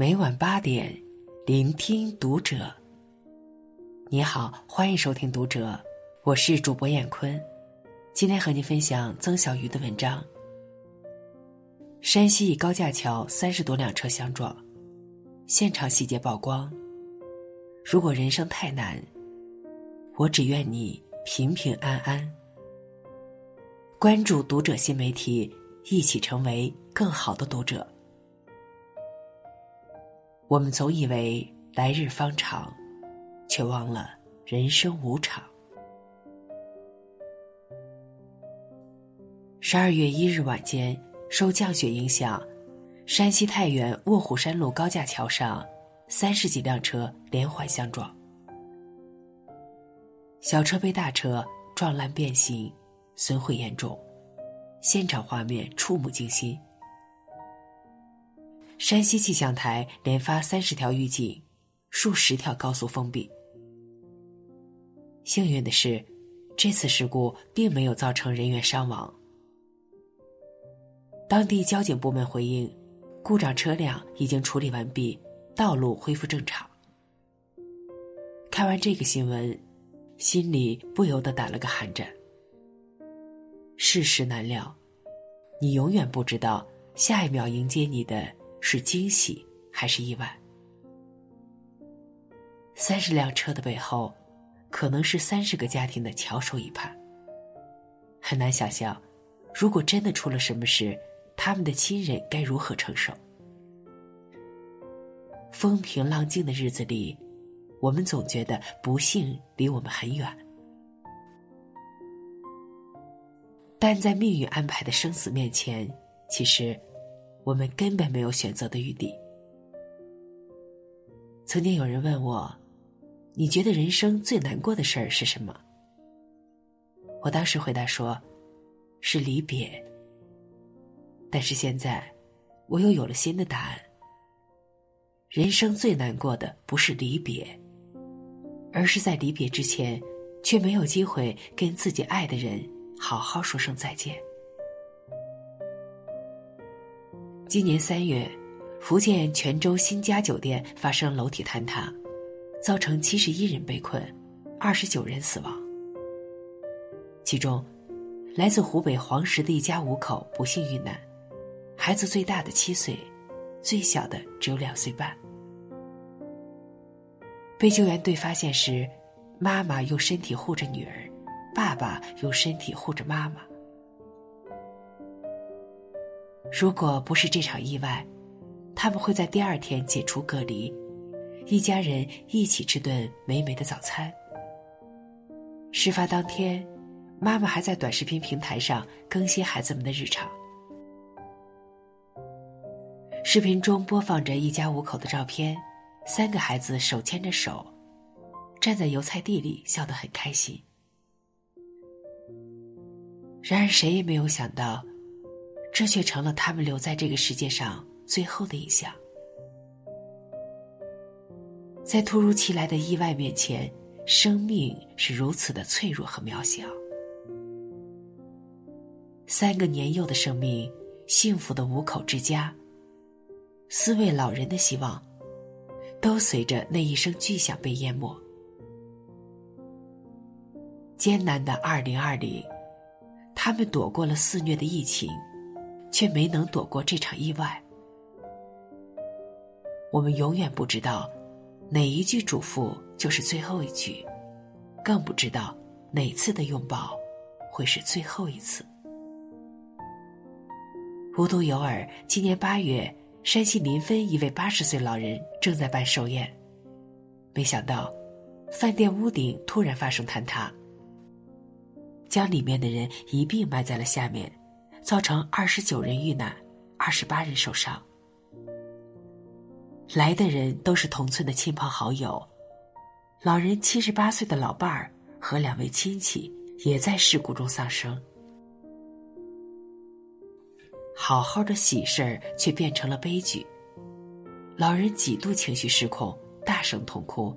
每晚八点，聆听读者。你好，欢迎收听《读者》，我是主播闫坤，今天和您分享曾小鱼的文章。山西一高架桥三十多辆车相撞，现场细节曝光。如果人生太难，我只愿你平平安安。关注《读者》新媒体，一起成为更好的读者。我们总以为来日方长，却忘了人生无常。十二月一日晚间，受降雪影响，山西太原卧虎山路高架桥上，三十几辆车连环相撞，小车被大车撞烂变形，损毁严重，现场画面触目惊心。山西气象台连发三十条预警，数十条高速封闭。幸运的是，这次事故并没有造成人员伤亡。当地交警部门回应，故障车辆已经处理完毕，道路恢复正常。看完这个新闻，心里不由得打了个寒战。世事难料，你永远不知道下一秒迎接你的。是惊喜还是意外？三十辆车的背后，可能是三十个家庭的翘首以盼。很难想象，如果真的出了什么事，他们的亲人该如何承受？风平浪静的日子里，我们总觉得不幸离我们很远，但在命运安排的生死面前，其实。我们根本没有选择的余地。曾经有人问我：“你觉得人生最难过的事儿是什么？”我当时回答说：“是离别。”但是现在，我又有了新的答案。人生最难过的不是离别，而是在离别之前，却没有机会跟自己爱的人好好说声再见。今年三月，福建泉州新家酒店发生楼体坍塌，造成七十一人被困，二十九人死亡。其中，来自湖北黄石的一家五口不幸遇难，孩子最大的七岁，最小的只有两岁半。被救援队发现时，妈妈用身体护着女儿，爸爸用身体护着妈妈。如果不是这场意外，他们会在第二天解除隔离，一家人一起吃顿美美的早餐。事发当天，妈妈还在短视频平台上更新孩子们的日常。视频中播放着一家五口的照片，三个孩子手牵着手，站在油菜地里笑得很开心。然而，谁也没有想到。这却成了他们留在这个世界上最后的印象。在突如其来的意外面前，生命是如此的脆弱和渺小。三个年幼的生命，幸福的五口之家，四位老人的希望，都随着那一声巨响被淹没。艰难的二零二零，他们躲过了肆虐的疫情。却没能躲过这场意外。我们永远不知道，哪一句嘱咐就是最后一句，更不知道哪次的拥抱会是最后一次。无独有偶，今年八月，山西临汾一位八十岁老人正在办寿宴，没想到，饭店屋顶突然发生坍塌，将里面的人一并埋在了下面。造成二十九人遇难，二十八人受伤。来的人都是同村的亲朋好友，老人七十八岁的老伴儿和两位亲戚也在事故中丧生。好好的喜事儿却变成了悲剧，老人几度情绪失控，大声痛哭，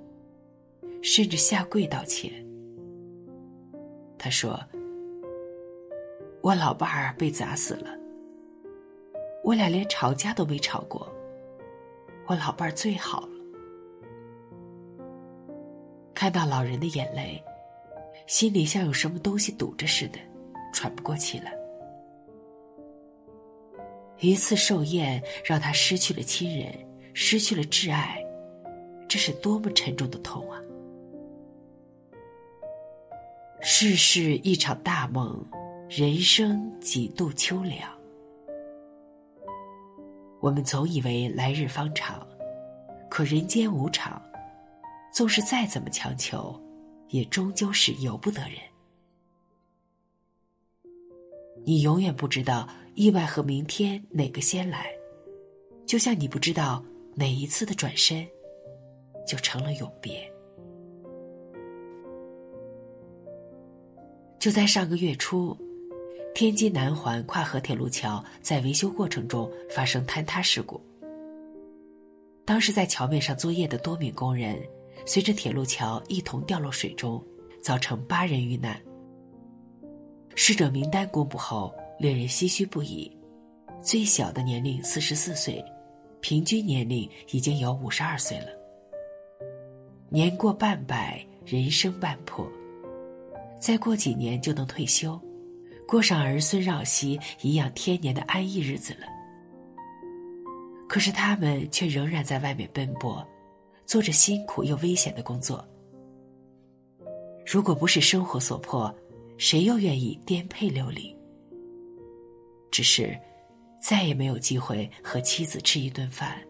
甚至下跪道歉。他说。我老伴儿被砸死了，我俩连吵架都没吵过。我老伴儿最好了。看到老人的眼泪，心里像有什么东西堵着似的，喘不过气来。一次寿宴让他失去了亲人，失去了挚爱，这是多么沉重的痛啊！世事一场大梦，人生几度秋凉。我们总以为来日方长，可人间无常，纵是再怎么强求，也终究是由不得人。你永远不知道意外和明天哪个先来，就像你不知道哪一次的转身，就成了永别。就在上个月初，天津南环跨河铁路桥在维修过程中发生坍塌事故。当时在桥面上作业的多名工人，随着铁路桥一同掉落水中，造成八人遇难。逝者名单公布后，令人唏嘘不已。最小的年龄四十四岁，平均年龄已经有五十二岁了。年过半百，人生半破。再过几年就能退休，过上儿孙绕膝、颐养天年的安逸日子了。可是他们却仍然在外面奔波，做着辛苦又危险的工作。如果不是生活所迫，谁又愿意颠沛流离？只是，再也没有机会和妻子吃一顿饭，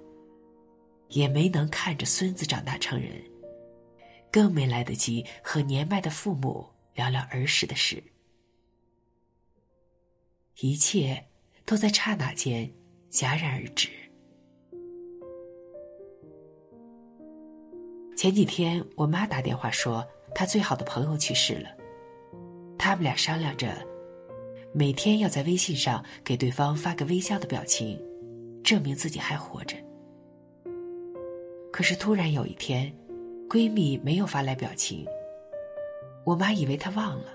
也没能看着孙子长大成人，更没来得及和年迈的父母。聊聊儿时的事，一切都在刹那间戛然而止。前几天，我妈打电话说，她最好的朋友去世了。他们俩商量着，每天要在微信上给对方发个微笑的表情，证明自己还活着。可是突然有一天，闺蜜没有发来表情。我妈以为他忘了，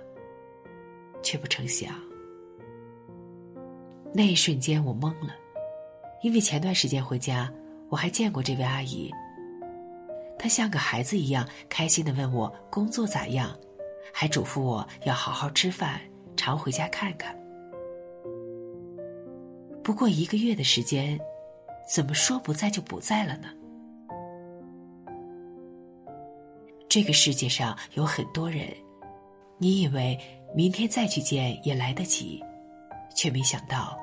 却不成想，那一瞬间我懵了，因为前段时间回家，我还见过这位阿姨。她像个孩子一样开心的问我工作咋样，还嘱咐我要好好吃饭，常回家看看。不过一个月的时间，怎么说不在就不在了呢？这个世界上有很多人，你以为明天再去见也来得及，却没想到，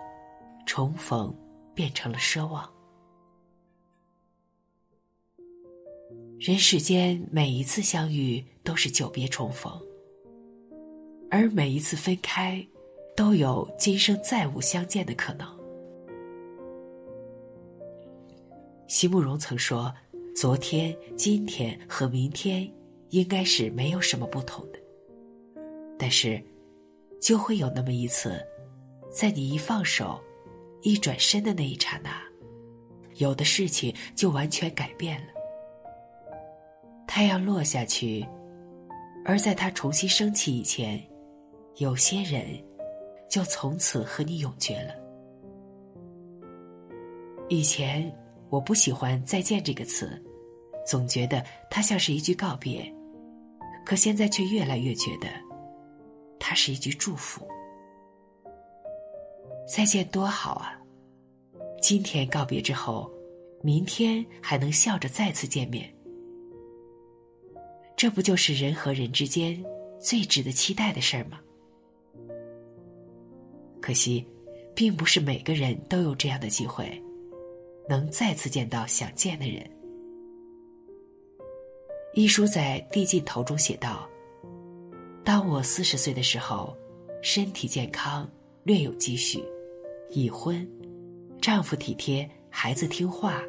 重逢变成了奢望。人世间每一次相遇都是久别重逢，而每一次分开，都有今生再无相见的可能。席慕容曾说。昨天、今天和明天，应该是没有什么不同的。但是，就会有那么一次，在你一放手、一转身的那一刹那，有的事情就完全改变了。太阳落下去，而在它重新升起以前，有些人就从此和你永绝了。以前。我不喜欢“再见”这个词，总觉得它像是一句告别，可现在却越来越觉得，它是一句祝福。再见多好啊！今天告别之后，明天还能笑着再次见面，这不就是人和人之间最值得期待的事儿吗？可惜，并不是每个人都有这样的机会。能再次见到想见的人。一书在《递进头》中写道：“当我四十岁的时候，身体健康，略有积蓄，已婚，丈夫体贴，孩子听话，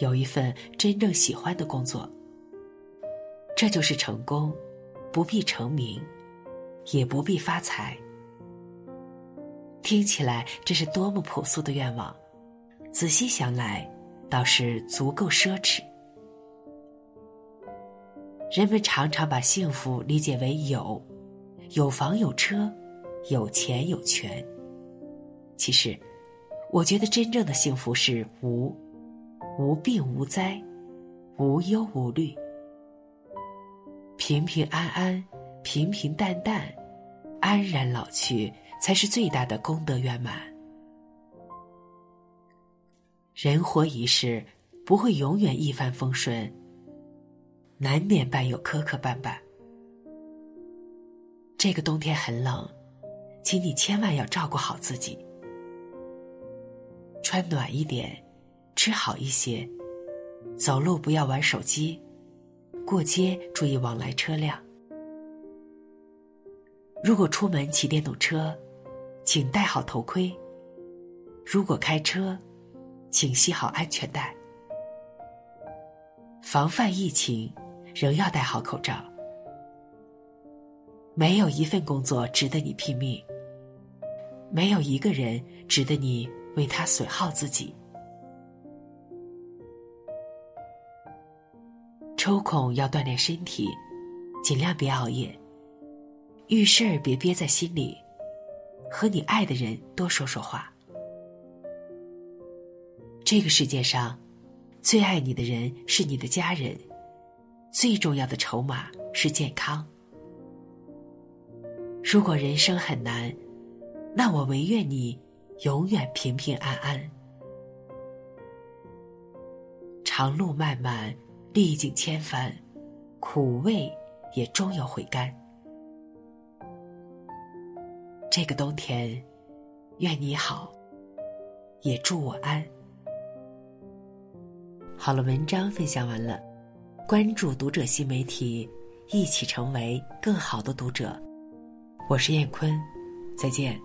有一份真正喜欢的工作。这就是成功，不必成名，也不必发财。听起来这是多么朴素的愿望。”仔细想来，倒是足够奢侈。人们常常把幸福理解为有，有房有车，有钱有权。其实，我觉得真正的幸福是无，无病无灾，无忧无虑，平平安安，平平淡淡，安然老去，才是最大的功德圆满。人活一世，不会永远一帆风顺，难免伴有磕磕绊绊。这个冬天很冷，请你千万要照顾好自己，穿暖一点，吃好一些，走路不要玩手机，过街注意往来车辆。如果出门骑电动车，请戴好头盔；如果开车，请系好安全带。防范疫情，仍要戴好口罩。没有一份工作值得你拼命，没有一个人值得你为他损耗自己。抽空要锻炼身体，尽量别熬夜。遇事儿别憋在心里，和你爱的人多说说话。这个世界上，最爱你的人是你的家人，最重要的筹码是健康。如果人生很难，那我唯愿你永远平平安安。长路漫漫，历尽千帆，苦味也终有回甘。这个冬天，愿你好，也祝我安。好了，文章分享完了，关注读者新媒体，一起成为更好的读者。我是燕坤，再见。